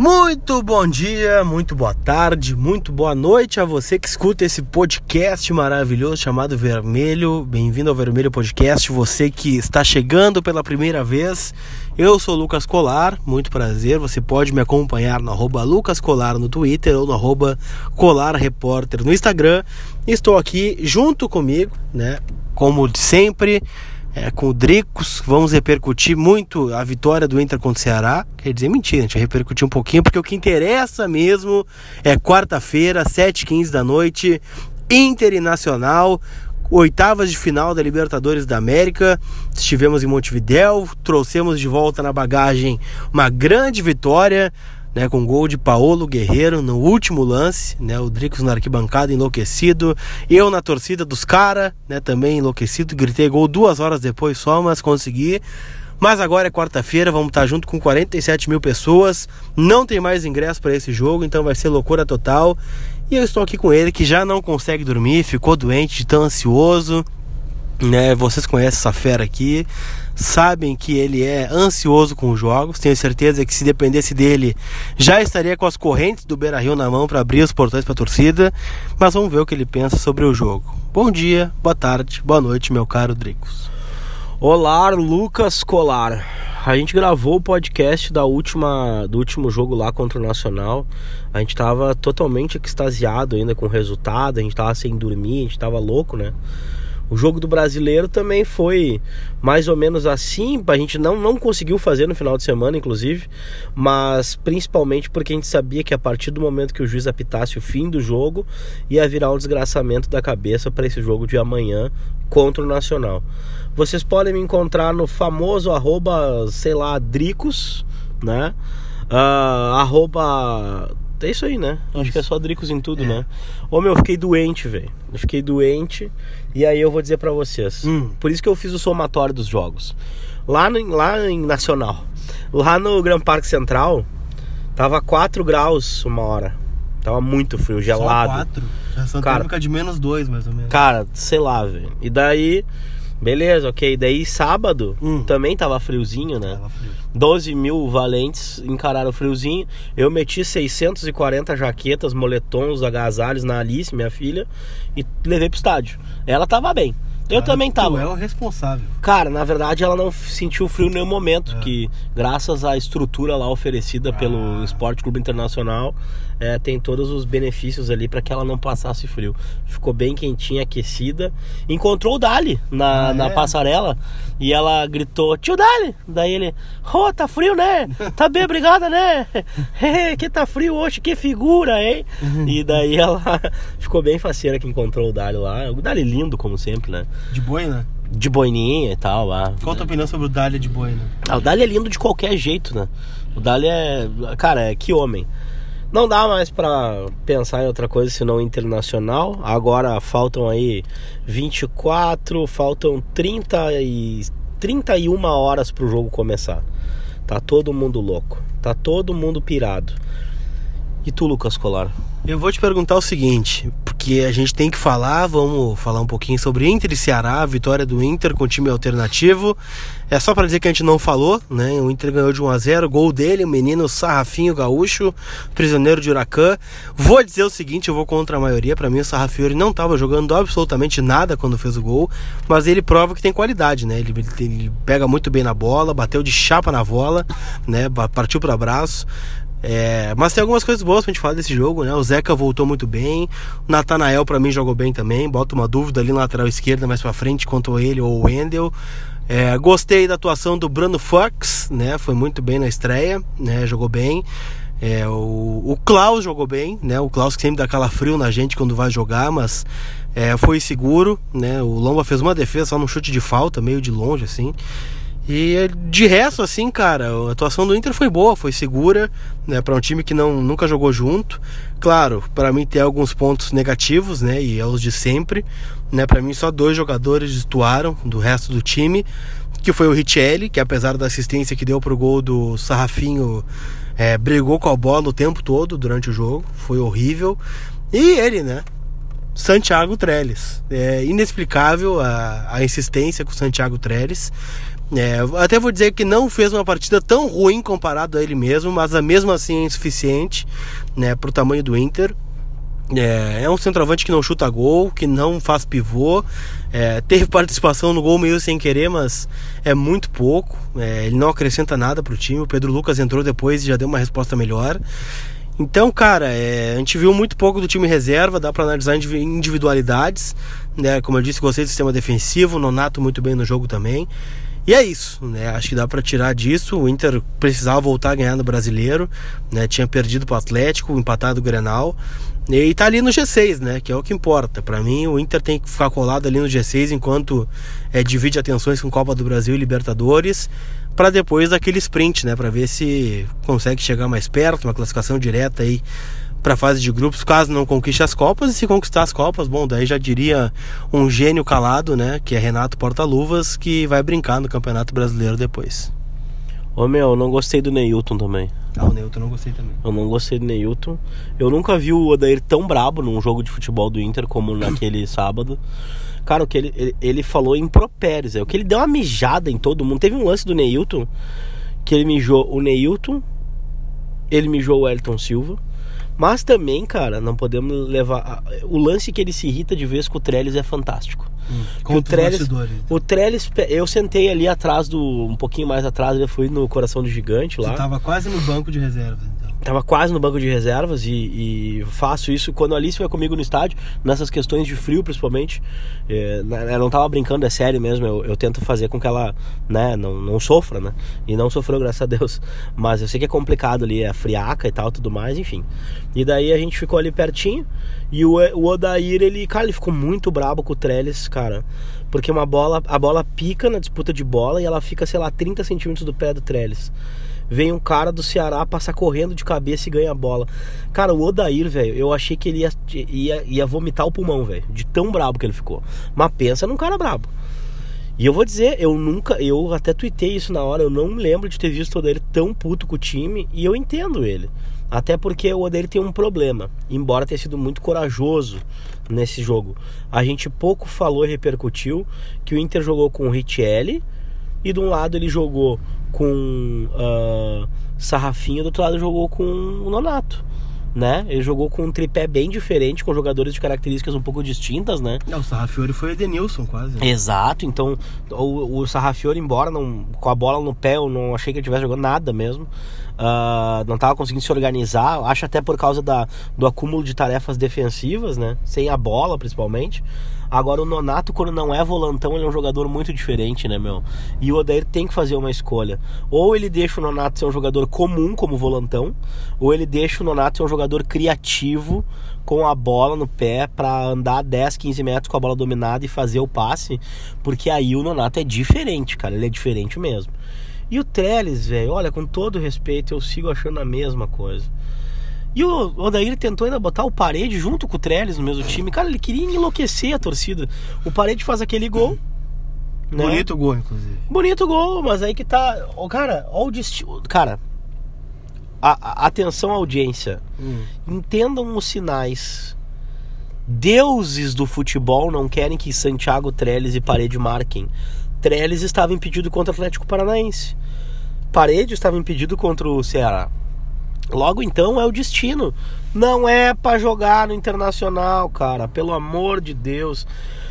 Muito bom dia, muito boa tarde, muito boa noite a você que escuta esse podcast maravilhoso chamado Vermelho. Bem-vindo ao Vermelho Podcast. Você que está chegando pela primeira vez, eu sou Lucas Colar, muito prazer. Você pode me acompanhar no arroba Lucas Colar no Twitter ou no arroba Colar Repórter no Instagram. Estou aqui junto comigo, né? Como sempre é, com o Dricos. Vamos repercutir muito a vitória do Inter contra o Ceará. Quer dizer, mentira, a gente vai repercutir um pouquinho, porque o que interessa mesmo é quarta-feira, 7h15 da noite, Inter e Nacional. Oitavas de final da Libertadores da América, estivemos em Montevidéu, trouxemos de volta na bagagem uma grande vitória né, com gol de Paulo Guerreiro no último lance, né, o Dricos na arquibancada enlouquecido, eu na torcida dos caras, né, também enlouquecido, gritei gol duas horas depois só, mas consegui. Mas agora é quarta-feira, vamos estar junto com 47 mil pessoas, não tem mais ingresso para esse jogo, então vai ser loucura total. E eu estou aqui com ele que já não consegue dormir, ficou doente, tão ansioso, né? Vocês conhecem essa fera aqui, sabem que ele é ansioso com os jogos. Tenho certeza que se dependesse dele, já estaria com as correntes do Beira Rio na mão para abrir os portões para a torcida. Mas vamos ver o que ele pensa sobre o jogo. Bom dia, boa tarde, boa noite, meu caro Dricos. Olá, Lucas Colar. A gente gravou o podcast da última, do último jogo lá contra o Nacional. A gente tava totalmente extasiado ainda com o resultado, a gente tava sem dormir, a gente tava louco, né? O jogo do brasileiro também foi mais ou menos assim. A gente não, não conseguiu fazer no final de semana, inclusive, mas principalmente porque a gente sabia que a partir do momento que o juiz apitasse o fim do jogo, ia virar um desgraçamento da cabeça para esse jogo de amanhã contra o Nacional. Vocês podem me encontrar no famoso arroba, sei lá, Dricos, né? Uh, arroba é isso aí, né? Isso. Acho que é só Dricos em tudo, é. né? Ô meu, eu fiquei doente, velho. Eu fiquei doente. E aí eu vou dizer para vocês. Hum. Por isso que eu fiz o somatório dos jogos. Lá, no, lá em Nacional. Lá no Gran Parque Central, tava 4 graus uma hora. Tava muito frio, gelado. Só 4? Já Santa cara, de menos 2, mais ou menos. Cara, sei lá, velho. E daí Beleza, ok. Daí sábado hum. também tava friozinho, né? Tava frio. 12 mil valentes encararam o friozinho. Eu meti 640 jaquetas, moletons, agasalhos na Alice, minha filha, e levei pro estádio. Ela tava bem. Eu também tava. Tu é o responsável. Cara, na verdade ela não sentiu frio em nenhum momento, é. que graças à estrutura lá oferecida ah. pelo Esporte Clube Internacional, é, tem todos os benefícios ali para que ela não passasse frio. Ficou bem quentinha, aquecida. Encontrou o Dali na, ah, na é? passarela e ela gritou: Tio Dali! Daí ele: Oh, tá frio, né? Tá bem, obrigada, né? que tá frio hoje, que figura, hein? e daí ela ficou bem faceira que encontrou o Dali lá. O Dali lindo, como sempre, né? De boina? De boininha e tal lá. Qual a tua opinião sobre o Dali de boina? Ah, o Dali é lindo de qualquer jeito, né? O Dali é. Cara, é que homem. Não dá mais para pensar em outra coisa senão internacional. Agora faltam aí 24, faltam 30 e 31 horas pro jogo começar. Tá todo mundo louco, tá todo mundo pirado. E tu, Lucas Colar? Eu vou te perguntar o seguinte, porque a gente tem que falar, vamos falar um pouquinho sobre Inter e Ceará, a vitória do Inter com time alternativo. É só para dizer que a gente não falou, né? O Inter ganhou de 1 a 0, gol dele, o menino Sarrafinho Gaúcho, prisioneiro de Huracan. Vou dizer o seguinte, eu vou contra a maioria, para mim o Sarrafiori não estava jogando absolutamente nada quando fez o gol, mas ele prova que tem qualidade, né? Ele, ele pega muito bem na bola, bateu de chapa na bola, né? Partiu para abraço. É, mas tem algumas coisas boas pra gente falar desse jogo, né? O Zeca voltou muito bem, o Natanael para mim jogou bem também, bota uma dúvida ali na lateral esquerda mais para frente quanto ele ou o Wendel. É, gostei da atuação do Bruno Fox, né? Foi muito bem na estreia, né? Jogou bem. É, o, o Klaus jogou bem, né? O Klaus que sempre dá calafrio na gente quando vai jogar, mas é, foi seguro, né? O Lomba fez uma defesa só num chute de falta, meio de longe assim. E de resto, assim, cara, a atuação do Inter foi boa, foi segura, né, para um time que não, nunca jogou junto. Claro, para mim tem alguns pontos negativos, né, e é os de sempre, né, para mim só dois jogadores destoaram do resto do time, que foi o Richelli, que apesar da assistência que deu pro gol do Sarrafinho, é, brigou com a bola o tempo todo durante o jogo, foi horrível. E ele, né, Santiago Trellis. É inexplicável a, a insistência com o Santiago Trellis. É, até vou dizer que não fez uma partida tão ruim comparado a ele mesmo, mas mesmo assim é insuficiente né, para o tamanho do Inter. É, é, um centroavante que não chuta gol, que não faz pivô. É, teve participação no gol meio sem querer, mas é muito pouco. É, ele não acrescenta nada para o time. O Pedro Lucas entrou depois e já deu uma resposta melhor. Então, cara, é, a gente viu muito pouco do time reserva, dá para analisar individualidades. Né? Como eu disse, gostei do sistema defensivo, Nonato muito bem no jogo também. E é isso, né? Acho que dá para tirar disso. O Inter precisava voltar a ganhar no brasileiro, né? Tinha perdido para o Atlético, empatado o Grenal. E tá ali no G6, né? Que é o que importa. Para mim, o Inter tem que ficar colado ali no G6 enquanto é, divide atenções com Copa do Brasil e Libertadores, para depois daquele sprint, né? Para ver se consegue chegar mais perto, uma classificação direta aí para a fase de grupos, caso não conquiste as Copas. E se conquistar as Copas, bom, daí já diria um gênio calado, né? Que é Renato Portaluvas, que vai brincar no Campeonato Brasileiro depois. Ô meu, eu não gostei do Neilton também. Ah, o Neilton eu não gostei também. Eu não gostei do Neilton. Eu nunca vi o Odair tão brabo num jogo de futebol do Inter como naquele sábado. Cara, o que ele, ele, ele falou em propérios, é o que ele deu uma mijada em todo mundo. Teve um lance do Neilton que ele mijou o Neilton, ele mijou o Elton Silva. Mas também, cara, não podemos levar. O lance que ele se irrita de vez com o Trellis é fantástico. Hum, o Trellis, o Trellis, eu sentei ali atrás do. um pouquinho mais atrás, eu fui no coração do gigante lá. Você tava quase no banco de reserva, então. Tava quase no banco de reservas e, e, faço isso quando a Alice vai comigo no estádio, nessas questões de frio principalmente. É, ela não tava brincando, é sério mesmo. Eu, eu, tento fazer com que ela né, não, não sofra, né? E não sofreu, graças a Deus. Mas eu sei que é complicado ali, é friaca e tal, tudo mais, enfim. E daí a gente ficou ali pertinho. E o, o Odair, ele, cara, ele ficou muito brabo com o Trellis, cara. Porque uma bola, a bola pica na disputa de bola e ela fica, sei lá, 30 centímetros do pé do Trellis vem um cara do Ceará, passa correndo de cabeça e ganha a bola. Cara, o Odair, velho, eu achei que ele ia, ia, ia vomitar o pulmão, velho, de tão brabo que ele ficou. Mas pensa num cara brabo. E eu vou dizer, eu nunca, eu até tuitei isso na hora, eu não lembro de ter visto o Odair tão puto com o time e eu entendo ele. Até porque o Odair tem um problema, embora tenha sido muito corajoso nesse jogo. A gente pouco falou e repercutiu que o Inter jogou com o Richelli e de um lado ele jogou com uh, Sarrafinha, do outro lado jogou com o Nonato. Né? Ele jogou com um tripé bem diferente, com jogadores de características um pouco distintas, né? Não, o Sarrafiori foi Edenilson quase. Né? Exato, então o, o Sarrafiori, embora não, com a bola no pé, eu não achei que ele estivesse jogando nada mesmo. Uh, não estava conseguindo se organizar, acho até por causa da, do acúmulo de tarefas defensivas, né? Sem a bola, principalmente. Agora, o Nonato, quando não é volantão, ele é um jogador muito diferente, né, meu? E o Odair tem que fazer uma escolha. Ou ele deixa o Nonato ser um jogador comum como volantão, ou ele deixa o Nonato ser um jogador criativo com a bola no pé para andar 10, 15 metros com a bola dominada e fazer o passe, porque aí o Nonato é diferente, cara, ele é diferente mesmo. E o Trellis, velho, olha, com todo respeito, eu sigo achando a mesma coisa. E o Odair tentou ainda botar o Parede junto com o Trellis no mesmo time. Cara, ele queria enlouquecer a torcida. O Parede faz aquele gol. Né? Bonito gol, inclusive. Bonito gol, mas aí que tá. Oh, cara, olha o destino. Cara, a, a, atenção audiência. Hum. Entendam os sinais. Deuses do futebol não querem que Santiago Trellis e Parede marquem. Trellis estava impedido contra o Atlético Paranaense. Parede estava impedido contra o Ceará. Logo então é o destino. Não é para jogar no internacional, cara. Pelo amor de Deus.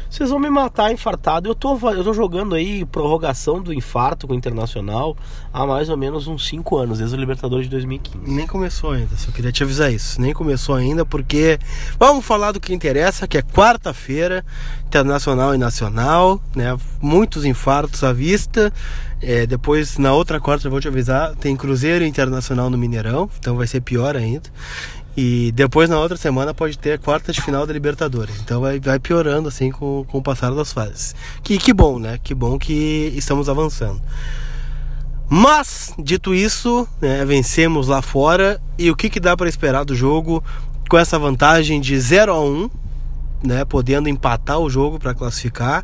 Vocês vão me matar infartado. Eu tô, eu tô jogando aí prorrogação do infarto com o Internacional há mais ou menos uns 5 anos, desde o Libertadores de 2015. Nem começou ainda, só queria te avisar isso. Nem começou ainda porque vamos falar do que interessa, que é quarta-feira, internacional e nacional, né? Muitos infartos à vista. É, depois, na outra quarta, eu vou te avisar, tem Cruzeiro Internacional no Mineirão, então vai ser pior ainda. E depois, na outra semana, pode ter a quarta de final da Libertadores. Então vai, vai piorando assim com, com o passar das fases. Que, que bom, né? Que bom que estamos avançando. Mas, dito isso, né, vencemos lá fora. E o que, que dá para esperar do jogo com essa vantagem de 0 a 1 né, podendo empatar o jogo para classificar?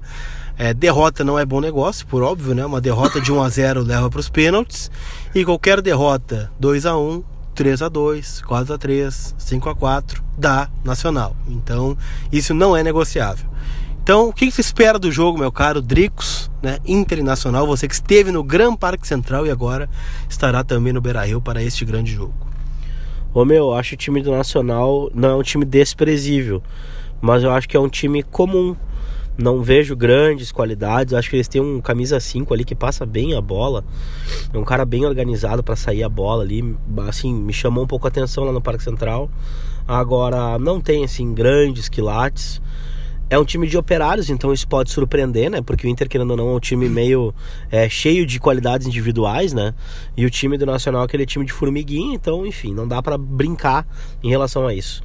É, derrota não é bom negócio, por óbvio, né? Uma derrota de 1 a 0 leva para os pênaltis e qualquer derrota 2 a 1, 3 a 2, 4 a 3, 5 a 4 dá Nacional. Então, isso não é negociável. Então, o que você espera do jogo, meu caro Dricos, né? Internacional, você que esteve no Gran Parque Central e agora estará também no Beira-Rio para este grande jogo. Ô meu, acho o time do Nacional não é um time desprezível, mas eu acho que é um time comum. Não vejo grandes qualidades, acho que eles têm um camisa 5 ali que passa bem a bola. É um cara bem organizado para sair a bola ali, assim, me chamou um pouco a atenção lá no Parque Central. Agora não tem assim grandes quilates. É um time de operários, então isso pode surpreender, né? Porque o Inter, querendo ou não, é um time meio é, cheio de qualidades individuais, né? E o time do Nacional é aquele time de formiguinha, então, enfim, não dá para brincar em relação a isso.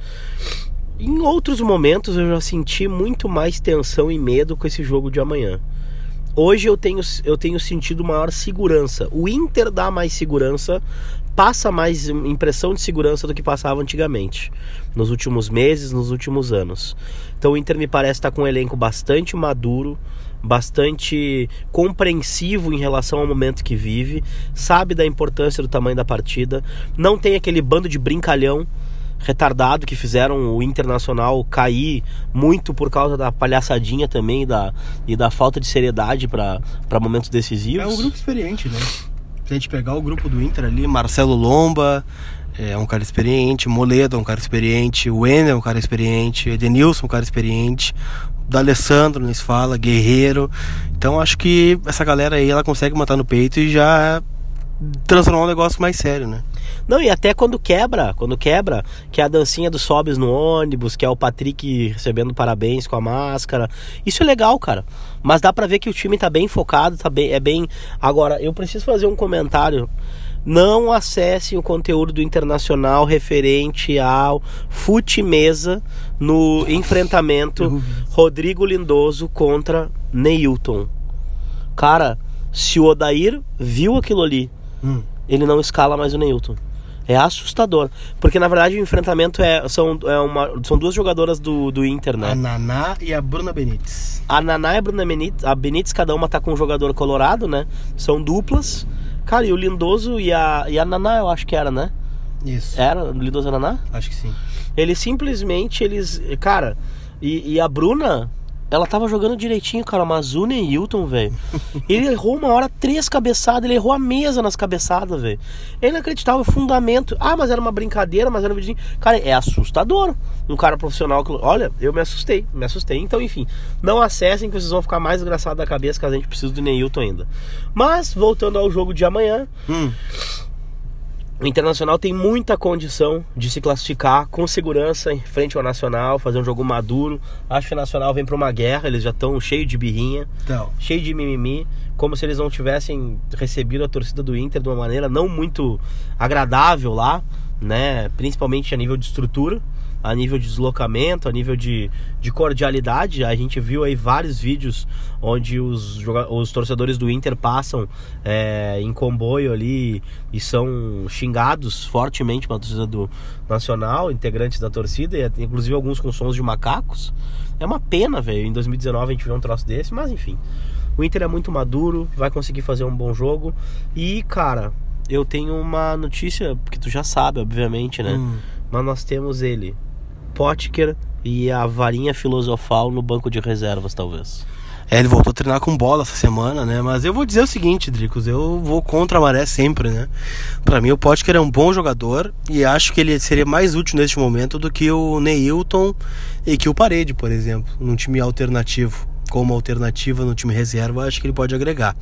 Em outros momentos eu já senti muito mais tensão e medo com esse jogo de amanhã. Hoje eu tenho, eu tenho sentido maior segurança. O Inter dá mais segurança, passa mais impressão de segurança do que passava antigamente, nos últimos meses, nos últimos anos. Então o Inter me parece estar com um elenco bastante maduro, bastante compreensivo em relação ao momento que vive, sabe da importância do tamanho da partida, não tem aquele bando de brincalhão retardado que fizeram o Internacional cair muito por causa da palhaçadinha também da, e da falta de seriedade para momentos decisivos. É um grupo experiente, né? Se a gente pegar o grupo do Inter ali, Marcelo Lomba é um cara experiente, Moledo é um cara experiente, o é um cara experiente, Edenilson é um cara experiente, da Alessandro, nem se fala, Guerreiro. Então acho que essa galera aí ela consegue matar no peito e já transformar um negócio mais sério, né? Não, e até quando quebra, quando quebra, que é a dancinha dos sobes no ônibus, que é o Patrick recebendo parabéns com a máscara. Isso é legal, cara. Mas dá pra ver que o time tá bem focado, tá bem, é bem. Agora, eu preciso fazer um comentário. Não acessem o conteúdo do Internacional referente ao fute mesa no enfrentamento Rodrigo Lindoso contra Neilton. Cara, se o Odair viu aquilo ali hum. ele não escala mais o Neilton. É assustador. Porque na verdade o enfrentamento é, são, é uma, são duas jogadoras do, do Inter, né? A Naná e a Bruna Benítez. A Naná e a Bruna Benítez, a Benítez, cada uma tá com um jogador colorado, né? São duplas. Cara, e o Lindoso e a, e a Naná, eu acho que era, né? Isso. Era o Lindoso e a Naná? Acho que sim. Eles simplesmente, eles. Cara, e, e a Bruna, ela tava jogando direitinho, cara. Mazuna e Hilton, velho. Ele errou uma hora três cabeçadas. Ele errou a mesa nas cabeçadas, velho. É inacreditável. Fundamento. Ah, mas era uma brincadeira, mas era um vidinho. Cara, é assustador. Um cara profissional que. Olha, eu me assustei. Me assustei. Então, enfim. Não acessem que vocês vão ficar mais desgraçados da cabeça que a gente precisa do Neilton ainda. Mas, voltando ao jogo de amanhã. Hum. O Internacional tem muita condição de se classificar com segurança em frente ao Nacional, fazer um jogo maduro. Acho que o Nacional vem para uma guerra, eles já estão cheios de birrinha, então. cheio de mimimi, como se eles não tivessem recebido a torcida do Inter de uma maneira não muito agradável lá, né? Principalmente a nível de estrutura a nível de deslocamento, a nível de, de cordialidade. A gente viu aí vários vídeos onde os, os torcedores do Inter passam é, em comboio ali e são xingados fortemente pela torcida do Nacional, integrantes da torcida, e inclusive alguns com sons de macacos. É uma pena, velho. Em 2019 a gente viu um troço desse, mas enfim. O Inter é muito maduro, vai conseguir fazer um bom jogo. E, cara, eu tenho uma notícia que tu já sabe, obviamente, né? Hum. Mas nós temos ele, Potker e a varinha filosofal no banco de reservas, talvez. É, ele voltou a treinar com bola essa semana, né? Mas eu vou dizer o seguinte, Dricos, eu vou contra a maré sempre, né? Para mim o Potker é um bom jogador e acho que ele seria mais útil neste momento do que o Neilton e que o Parede, por exemplo, num time alternativo. Como alternativa no time reserva, acho que ele pode agregar.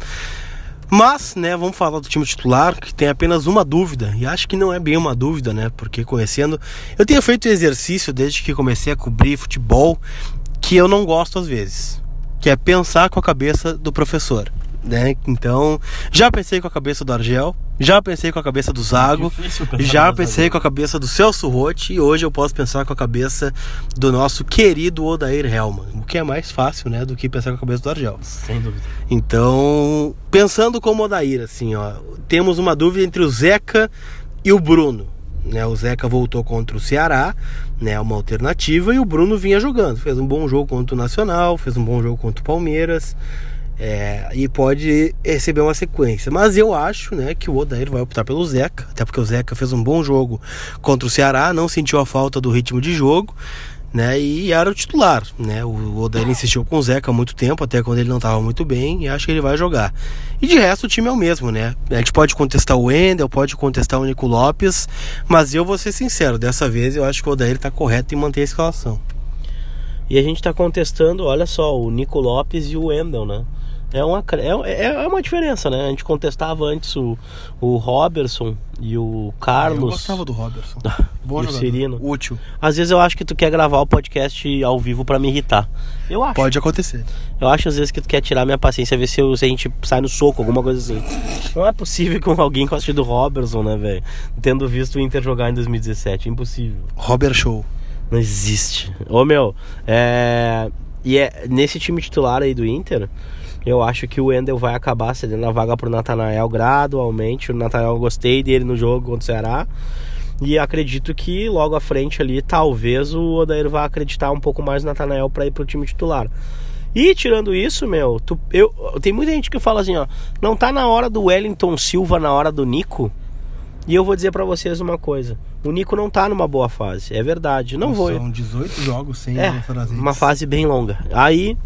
Mas, né, vamos falar do time titular, que tem apenas uma dúvida, e acho que não é bem uma dúvida, né, porque conhecendo. Eu tenho feito exercício desde que comecei a cobrir futebol, que eu não gosto às vezes, que é pensar com a cabeça do professor né? Então, já pensei com a cabeça do Argel, já pensei com a cabeça do Zago, já pensei com a cabeça do Celso Rotti e hoje eu posso pensar com a cabeça do nosso querido Odair Helman, o que é mais fácil, né, do que pensar com a cabeça do Argel. Sem dúvida. Então, pensando como Odair, assim, ó, temos uma dúvida entre o Zeca e o Bruno. Né, o Zeca voltou contra o Ceará, né, uma alternativa, e o Bruno vinha jogando. Fez um bom jogo contra o Nacional, fez um bom jogo contra o Palmeiras. É, e pode receber uma sequência. Mas eu acho né, que o Odair vai optar pelo Zeca, até porque o Zeca fez um bom jogo contra o Ceará, não sentiu a falta do ritmo de jogo. né? E era o titular, né? O Odair insistiu com o Zeca há muito tempo, até quando ele não estava muito bem, e acho que ele vai jogar. E de resto o time é o mesmo, né? A gente pode contestar o Wendel, pode contestar o Nico Lopes, mas eu vou ser sincero, dessa vez eu acho que o Odair está correto em manter a escalação. E a gente está contestando, olha só, o Nico Lopes e o Wendel, né? É uma, é, é uma diferença, né? A gente contestava antes o, o Robertson e o Carlos. Eu gostava do Robertson. Bom o Cirino. Útil. Às vezes eu acho que tu quer gravar o podcast ao vivo para me irritar. Eu acho. Pode acontecer. Eu acho às vezes que tu quer tirar minha paciência, ver se, eu, se a gente sai no soco, alguma coisa assim. Não é possível com alguém goste do Robertson, né, velho? Tendo visto o Inter jogar em 2017. Impossível. Robert Show. Não existe. Ô meu, é. E é nesse time titular aí do Inter. Eu acho que o Wendel vai acabar cedendo a vaga pro Natanael gradualmente. O Natanael gostei dele no jogo contra o Ceará. E acredito que logo à frente ali, talvez o Odair vá acreditar um pouco mais no Natanael para ir pro time titular. E tirando isso, meu, tu, eu, tem muita gente que fala assim, ó, não tá na hora do Wellington Silva na hora do Nico. E eu vou dizer para vocês uma coisa: o Nico não tá numa boa fase, é verdade. Não vou. São 18 jogos sem é, uma fase bem longa. Aí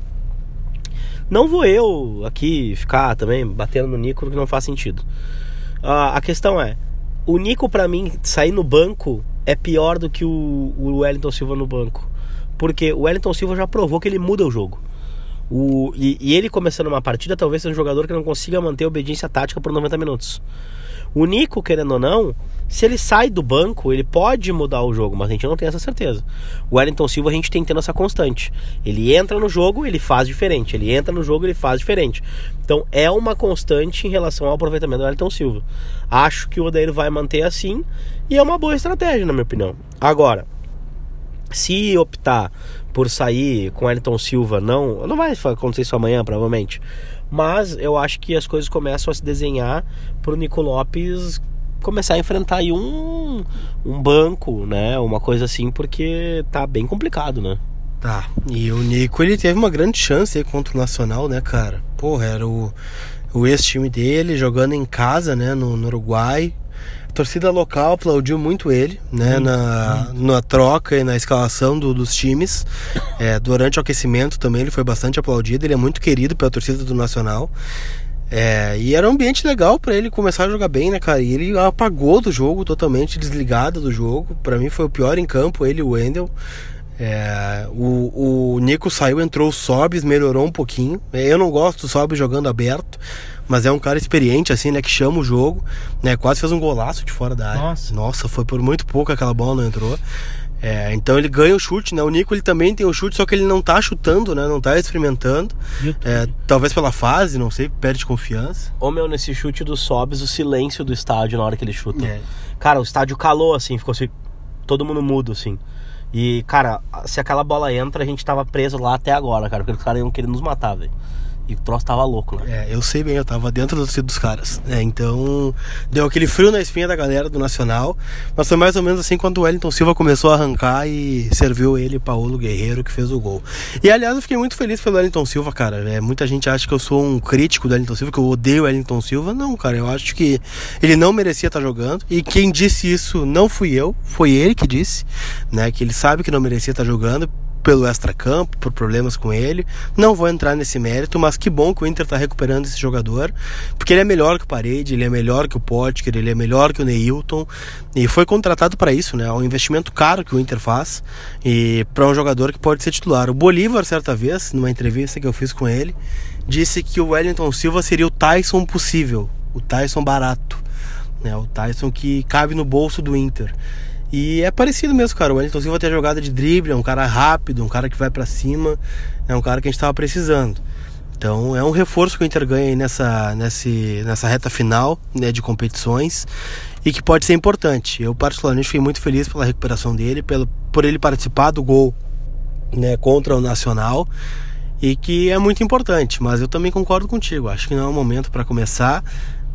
não vou eu aqui ficar também batendo no Nico que não faz sentido. Uh, a questão é, o Nico para mim sair no banco é pior do que o, o Wellington Silva no banco. Porque o Wellington Silva já provou que ele muda o jogo. O, e, e, ele começando uma partida, talvez seja um jogador que não consiga manter obediência tática por 90 minutos. O Nico, querendo ou não, se ele sai do banco, ele pode mudar o jogo, mas a gente não tem essa certeza. O Wellington Silva a gente tem tendo essa constante. Ele entra no jogo, ele faz diferente. Ele entra no jogo, ele faz diferente. Então é uma constante em relação ao aproveitamento do Wellington Silva. Acho que o Odair vai manter assim e é uma boa estratégia, na minha opinião. Agora, se optar por sair com Wellington Silva, não, não vai acontecer isso amanhã, provavelmente. Mas eu acho que as coisas começam a se desenhar para o Nico Lopes começar a enfrentar aí um, um banco, né? Uma coisa assim, porque tá bem complicado, né? Tá. E o Nico, ele teve uma grande chance aí contra o Nacional, né, cara? Porra, era o, o ex-time dele jogando em casa, né, no, no Uruguai. A torcida local aplaudiu muito ele, né, na, na troca e na escalação do, dos times. É, durante o aquecimento também ele foi bastante aplaudido. Ele é muito querido pela torcida do Nacional. É, e era um ambiente legal para ele começar a jogar bem, né, cara? E ele apagou do jogo, totalmente desligado do jogo. Para mim foi o pior em campo, ele e o Wendel. É, o, o Nico saiu, entrou o Sobs, melhorou um pouquinho. Eu não gosto do Sobs jogando aberto, mas é um cara experiente, assim, né? Que chama o jogo, né? Quase fez um golaço de fora da área. Nossa, Nossa foi por muito pouco aquela bola não entrou. É, então ele ganha o chute, né? O Nico ele também tem o chute, só que ele não tá chutando, né? Não tá experimentando. É, talvez pela fase, não sei, perde confiança. Ô meu, nesse chute do Sobs, o silêncio do estádio na hora que ele chuta. É. Cara, o estádio calou, assim, ficou assim, todo mundo mudo, assim. E, cara, se aquela bola entra, a gente tava preso lá até agora, cara, porque os caras iam querer nos matar, velho. E o troço tava louco, né? É, eu sei bem, eu tava dentro do dos caras. É, então, deu aquele frio na espinha da galera do Nacional. Mas foi mais ou menos assim quando o Wellington Silva começou a arrancar e serviu ele, Paulo Guerreiro, que fez o gol. E aliás, eu fiquei muito feliz pelo Wellington Silva, cara. É, muita gente acha que eu sou um crítico do Wellington Silva, que eu odeio o Wellington Silva. Não, cara, eu acho que ele não merecia estar jogando. E quem disse isso não fui eu, foi ele que disse, né? Que ele sabe que não merecia estar jogando pelo extracampo, por problemas com ele. Não vou entrar nesse mérito, mas que bom que o Inter está recuperando esse jogador, porque ele é melhor que o Parede, ele é melhor que o Potker, ele é melhor que o Neilton, e foi contratado para isso, né? É um investimento caro que o Inter faz, e para um jogador que pode ser titular. O Bolívar, certa vez, numa entrevista que eu fiz com ele, disse que o Wellington Silva seria o Tyson possível, o Tyson barato, né? O Tyson que cabe no bolso do Inter. E é parecido mesmo, cara. O Wellington Silva tem a jogada de drible, é um cara rápido, um cara que vai para cima, é um cara que a gente estava precisando. Então é um reforço que o Inter ganha aí nessa, nesse, nessa reta final né, de competições e que pode ser importante. Eu particularmente fiquei muito feliz pela recuperação dele, pelo, por ele participar do gol né, contra o Nacional e que é muito importante. Mas eu também concordo contigo. Acho que não é o momento para começar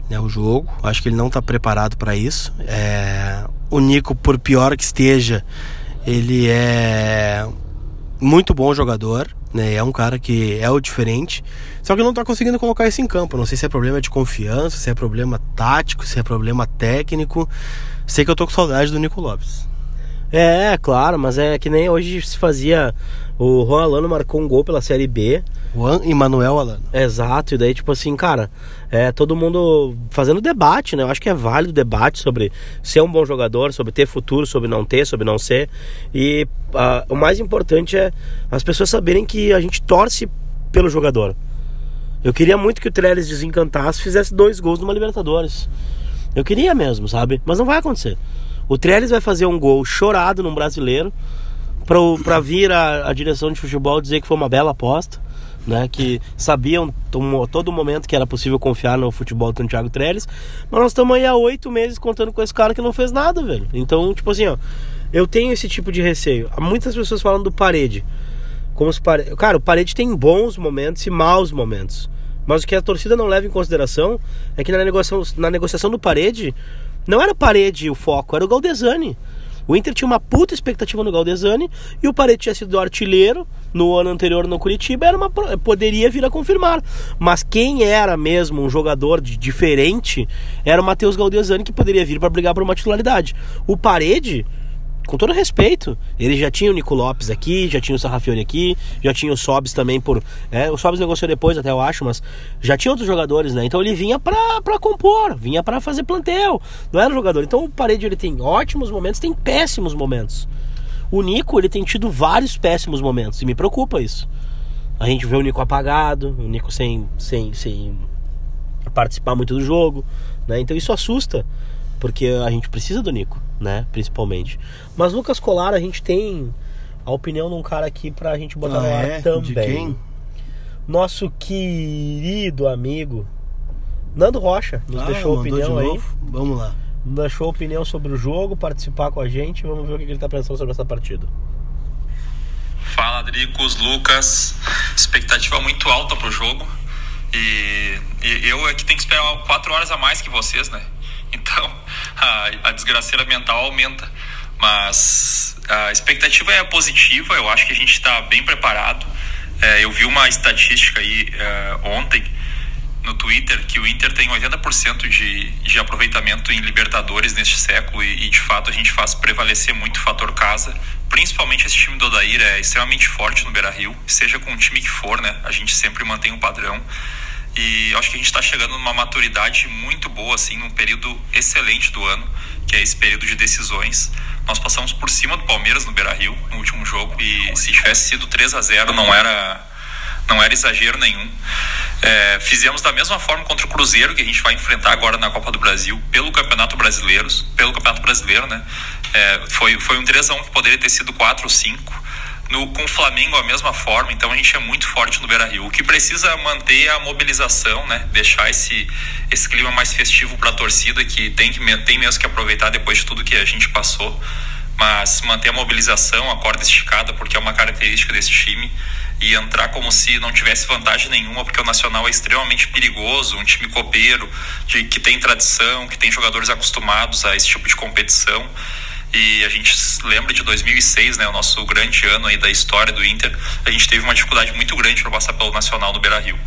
né, o jogo. Acho que ele não está preparado para isso. É, o Nico, por pior que esteja, ele é muito bom jogador, né? É um cara que é o diferente. Só que não está conseguindo colocar isso em campo. Não sei se é problema de confiança, se é problema tático, se é problema técnico. Sei que eu tô com saudade do Nico Lopes. É, claro, mas é que nem hoje se fazia. O Juan Alano marcou um gol pela Série B. Juan e Manuel Alano. Exato, e daí, tipo assim, cara, é todo mundo fazendo debate, né? Eu acho que é válido o debate sobre ser um bom jogador, sobre ter futuro, sobre não ter, sobre não ser. E uh, o mais importante é as pessoas saberem que a gente torce pelo jogador. Eu queria muito que o Trellis desencantasse fizesse dois gols numa Libertadores. Eu queria mesmo, sabe? Mas não vai acontecer. O Trellis vai fazer um gol chorado num brasileiro para vir a, a, direção de futebol dizer que foi uma bela aposta, né? Que sabiam todo momento que era possível confiar no futebol do Thiago Trellis. Mas nós estamos aí há oito meses contando com esse cara que não fez nada, velho. Então, tipo assim, ó, eu tenho esse tipo de receio. Muitas pessoas falam do parede. Como se pare... Cara, o parede tem bons momentos e maus momentos. Mas o que a torcida não leva em consideração é que na negociação, na negociação do parede não era Parede o foco, era o Galdesani. O Inter tinha uma puta expectativa no Galdesani e o Parede tinha sido artilheiro no ano anterior no Curitiba, era uma, poderia vir a confirmar. Mas quem era mesmo um jogador de, diferente era o Matheus Galdesani que poderia vir para brigar por uma titularidade. O Parede com todo respeito, ele já tinha o Nico Lopes aqui, já tinha o Sarrafiori aqui, já tinha o Sobs também por. É, o Sobs negociou depois, até eu acho, mas já tinha outros jogadores, né? Então ele vinha pra, pra compor, vinha para fazer plantel, não era um jogador. Então o Parede ele tem ótimos momentos, tem péssimos momentos. O Nico ele tem tido vários péssimos momentos e me preocupa isso. A gente vê o Nico apagado, o Nico sem, sem, sem participar muito do jogo, né? Então isso assusta porque a gente precisa do Nico, né? Principalmente. Mas Lucas Colar, a gente tem a opinião de um cara aqui pra gente botar ah, no ar é? também. De quem? Nosso querido amigo Nando Rocha nos ah, deixou a opinião aí. Vamos lá. Deixou a opinião sobre o jogo, participar com a gente. Vamos ver o que ele tá pensando sobre essa partida. Fala, Dricos, Lucas. Expectativa muito alta pro jogo. E, e eu é que tenho que esperar quatro horas a mais que vocês, né? Então, a, a desgraceira mental aumenta. Mas a expectativa é positiva, eu acho que a gente está bem preparado. É, eu vi uma estatística aí é, ontem no Twitter que o Inter tem 80% de, de aproveitamento em Libertadores neste século e, e, de fato a gente faz prevalecer muito o fator casa. Principalmente esse time do Odair é extremamente forte no Beira Rio, seja com o time que for, né? A gente sempre mantém um padrão. E acho que a gente está chegando numa maturidade muito boa, assim, num período excelente do ano, que é esse período de decisões. Nós passamos por cima do Palmeiras no Beira Rio no último jogo e se tivesse sido 3 a 0 não era, não era exagero nenhum. É, fizemos da mesma forma contra o Cruzeiro, que a gente vai enfrentar agora na Copa do Brasil, pelo Campeonato Brasileiro, pelo Campeonato Brasileiro, né? É, foi, foi um 3 a 1 que poderia ter sido 4 ou 5 no, com o Flamengo a mesma forma, então a gente é muito forte no Beira Rio. O que precisa manter a mobilização, né? Deixar esse, esse clima mais festivo para a torcida, que tem, que tem mesmo que aproveitar depois de tudo que a gente passou. Mas manter a mobilização, a corda esticada, porque é uma característica desse time. E entrar como se não tivesse vantagem nenhuma, porque o Nacional é extremamente perigoso, um time copeiro, de, que tem tradição, que tem jogadores acostumados a esse tipo de competição. E a gente lembra de 2006, né, o nosso grande ano aí da história do Inter. A gente teve uma dificuldade muito grande para passar pelo Nacional no Beira Rio.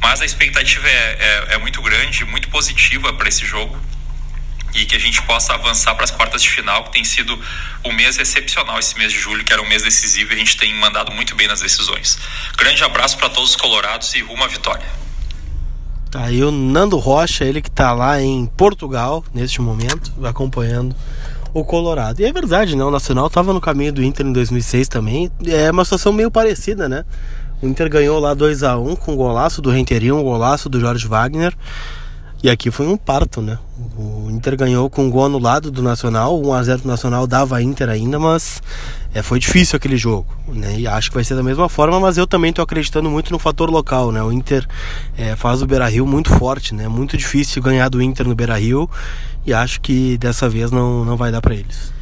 Mas a expectativa é, é, é muito grande, muito positiva para esse jogo e que a gente possa avançar para as quartas de final, que tem sido um mês excepcional esse mês de julho, que era um mês decisivo e a gente tem mandado muito bem nas decisões. Grande abraço para todos os colorados e rumo à vitória. Tá aí o Nando Rocha, ele que está lá em Portugal neste momento, acompanhando o Colorado. E é verdade, né? O Nacional estava no caminho do Inter em 2006 também. É uma situação meio parecida, né? O Inter ganhou lá 2 a 1 com o golaço do Renteria, um golaço do Jorge Wagner. E aqui foi um parto, né? O Inter ganhou com um gol anulado do Nacional, 1 a 0 do Nacional dava Inter ainda, mas é, foi difícil aquele jogo, né? E acho que vai ser da mesma forma, mas eu também estou acreditando muito no fator local, né? O Inter é, faz o Beira-Rio muito forte, né? Muito difícil ganhar do Inter no Beira-Rio e acho que dessa vez não, não vai dar para eles.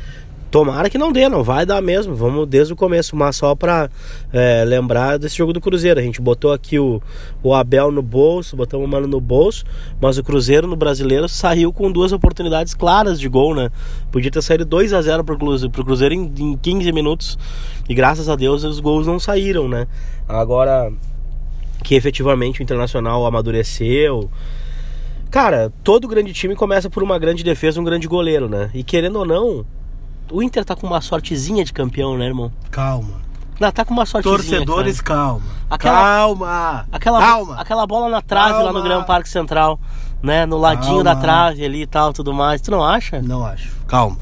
Tomara que não dê, não vai dar mesmo. Vamos desde o começo, mas só para é, lembrar desse jogo do Cruzeiro. A gente botou aqui o, o Abel no bolso, botamos o Mano no bolso, mas o Cruzeiro no brasileiro saiu com duas oportunidades claras de gol, né? Podia ter saído 2 a 0 pro Cruzeiro, Cruzeiro em, em 15 minutos e graças a Deus os gols não saíram, né? Agora que efetivamente o Internacional amadureceu. Cara, todo grande time começa por uma grande defesa, um grande goleiro, né? E querendo ou não, o Inter tá com uma sortezinha de campeão, né, irmão? Calma. Não, tá com uma sortezinha. Torcedores, cara. calma. Aquela- calma. Aquela, calma. aquela bola na trave lá no Calma. Gran Parque Central, né? No ladinho Calma. da trave ali e tal, tudo mais. Tu não acha? Não acho. Calma.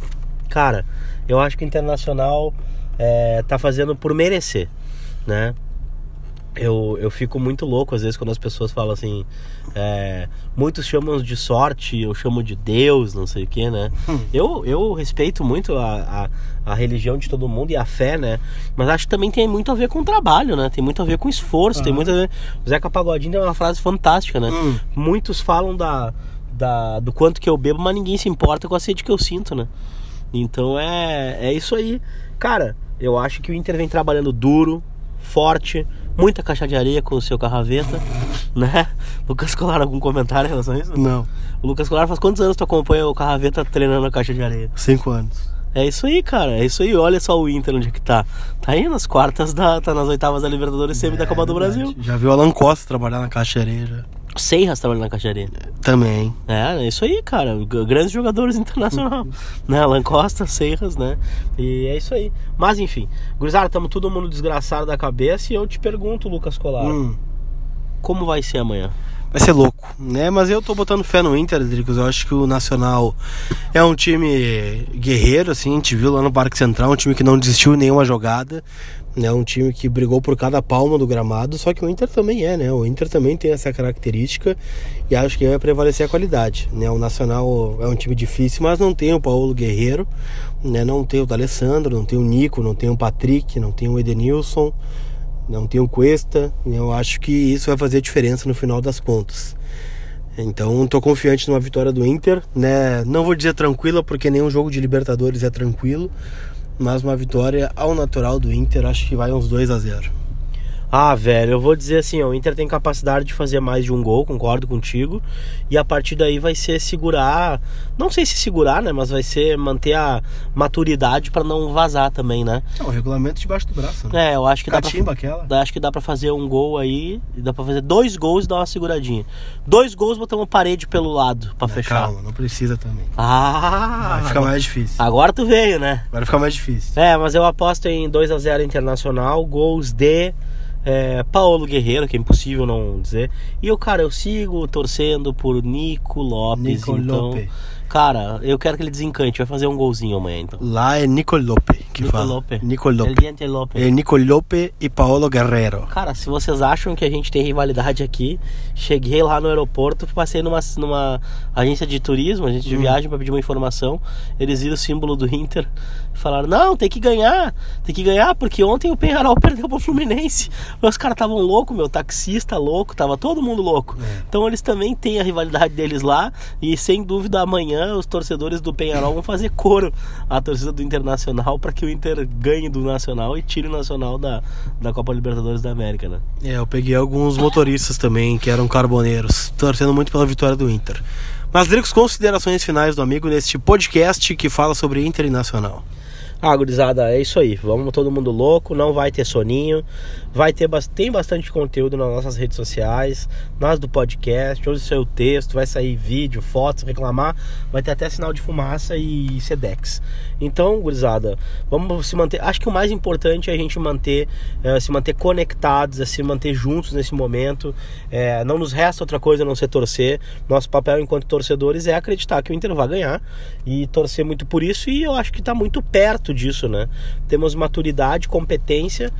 Cara, eu acho que o Internacional é, tá fazendo por merecer, né? Eu, eu fico muito louco às vezes quando as pessoas falam assim. é, muitos chamam de sorte, eu chamo de Deus, não sei o que, né? Eu, eu respeito muito a, a, a religião de todo mundo e a fé, né? Mas acho que também tem muito a ver com o trabalho, né? Tem muito a ver com esforço, tem muito a ver. O Zeca Pagodinho tem uma frase fantástica, né? Hum. Muitos falam da, da, do quanto que eu bebo, mas ninguém se importa com a sede que eu sinto, né? Então é, é isso aí. Cara, eu acho que o Inter vem trabalhando duro, forte, muita caixa de areia com o seu carraveta, né? Lucas Colar, algum comentário em relação a isso? Não. O Lucas Colar faz quantos anos tu acompanha o carraveta treinando a caixa de areia? Cinco anos. É isso aí, cara. É isso aí. Olha só o Inter onde é que tá. Tá aí nas quartas, da, tá nas oitavas da Libertadores semi da Copa do verdade. Brasil. Já viu o Alan Costa trabalhar na caixa de areia já. Seiras trabalhando na caixa de areia. Também. É, é isso aí, cara. Grandes jogadores internacionais. né? Alan Costa, Serras, né? E é isso aí. Mas enfim, Gurizada, estamos todo mundo desgraçado da cabeça e eu te pergunto, Lucas Colar, Hum. como vai ser amanhã? Vai ser louco, né? Mas eu tô botando fé no Inter, Dricos. Eu acho que o Nacional é um time guerreiro, assim. A gente viu lá no Parque Central, um time que não desistiu em nenhuma jogada. Né? Um time que brigou por cada palma do gramado. Só que o Inter também é, né? O Inter também tem essa característica. E acho que vai prevalecer a qualidade, né? O Nacional é um time difícil, mas não tem o Paulo Guerreiro, né? Não tem o D'Alessandro, não tem o Nico, não tem o Patrick, não tem o Edenilson não tem o Cuesta. Eu acho que isso vai fazer diferença no final das contas. Então, estou confiante numa vitória do Inter, né? Não vou dizer tranquila, porque nenhum jogo de Libertadores é tranquilo, mas uma vitória ao natural do Inter, acho que vai uns 2 a 0. Ah, velho, eu vou dizer assim, ó, o Inter tem capacidade de fazer mais de um gol, concordo contigo. E a partir daí vai ser segurar, não sei se segurar, né, mas vai ser manter a maturidade para não vazar também, né? o regulamento debaixo do braço, né? É, eu acho que dá pra, Catimba aquela. Acho que dá pra fazer um gol aí, dá pra fazer dois gols e dar uma seguradinha. Dois gols, botamos parede pelo lado pra fechar. Calma, não precisa também. Ah, Vai ficar mais difícil. agora tu veio, né? Vai ficar mais difícil. É, mas eu aposto em 2 a 0 Internacional, gols de é, Paulo Guerreiro, que é impossível não dizer. E eu, cara, eu sigo torcendo por Nico Lopes. Nico então, Lopes. Cara, eu quero que ele desencante, vai fazer um golzinho amanhã, então. Lá é Nico Lope que Nico fala. Lopes. Nico El Lope. Diente Lopes. É Nico Lope e Paolo Guerrero. Cara, se vocês acham que a gente tem rivalidade aqui, cheguei lá no aeroporto, passei numa, numa agência de turismo, agência de viagem para pedir uma informação. Eles viram o símbolo do Inter e falaram: Não, tem que ganhar, tem que ganhar, porque ontem o Penharol perdeu pro Fluminense. Os caras estavam loucos, meu, taxista louco, tava todo mundo louco. Então eles também têm a rivalidade deles lá e sem dúvida amanhã os torcedores do Penharol vão fazer coro à torcida do Internacional para que o Inter ganhe do Nacional e tire o Nacional da, da Copa Libertadores da América, né? É, eu peguei alguns motoristas também que eram carboneiros, torcendo muito pela vitória do Inter. Mas, Dricos, considerações finais do amigo neste podcast que fala sobre Inter e Nacional. Ah, gurizada, é isso aí. Vamos todo mundo louco, não vai ter soninho. Vai ter tem bastante conteúdo nas nossas redes sociais, nas do podcast, hoje saiu texto, vai sair vídeo, fotos, reclamar, vai ter até sinal de fumaça e Sedex. Então, gurizada, vamos se manter. Acho que o mais importante é a gente manter, eh, se manter conectados, é se manter juntos nesse momento. Eh, não nos resta outra coisa a não ser torcer. Nosso papel enquanto torcedores é acreditar que o Inter vai ganhar e torcer muito por isso. E eu acho que está muito perto disso, né? Temos maturidade, competência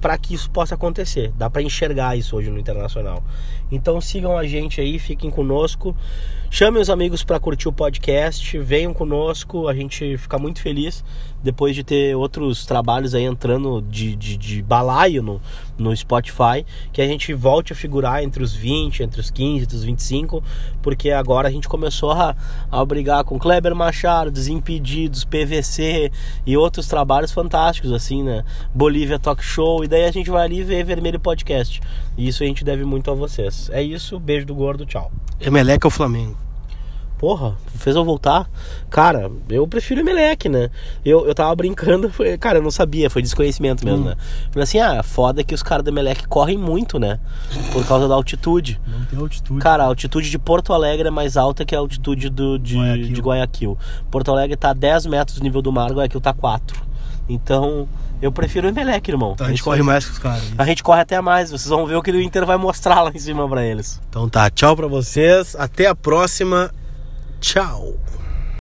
para que isso possa acontecer. Dá para enxergar isso hoje no Internacional. Então sigam a gente aí, fiquem conosco. Chamem os amigos para curtir o podcast, venham conosco, a gente fica muito feliz depois de ter outros trabalhos aí entrando de, de, de balaio no, no Spotify, que a gente volte a figurar entre os 20, entre os 15, entre os 25, porque agora a gente começou a, a brigar com Kleber Machado, Desimpedidos, PVC e outros trabalhos fantásticos, assim, né? Bolívia Talk Show, e daí a gente vai ali ver Vermelho Podcast. E isso a gente deve muito a vocês. É isso, beijo do gordo, tchau. Emelec ou Flamengo? Porra, fez eu voltar. Cara, eu prefiro Emelec, né? Eu, eu tava brincando, cara, eu não sabia, foi desconhecimento mesmo, Hum. né? Falei assim, ah, foda que os caras da Emelec correm muito, né? Por causa da altitude. Não tem altitude. Cara, a altitude de Porto Alegre é mais alta que a altitude do, de, Guayaquil. de Guayaquil. Porto Alegre tá a 10 metros do nível do mar, Guayaquil tá 4. Então, eu prefiro o Emelec, irmão. Então a gente corre mais que os caras. A gente corre até mais, vocês vão ver o que o Inter vai mostrar lá em cima pra eles. Então tá, tchau pra vocês. Até a próxima. Tchau.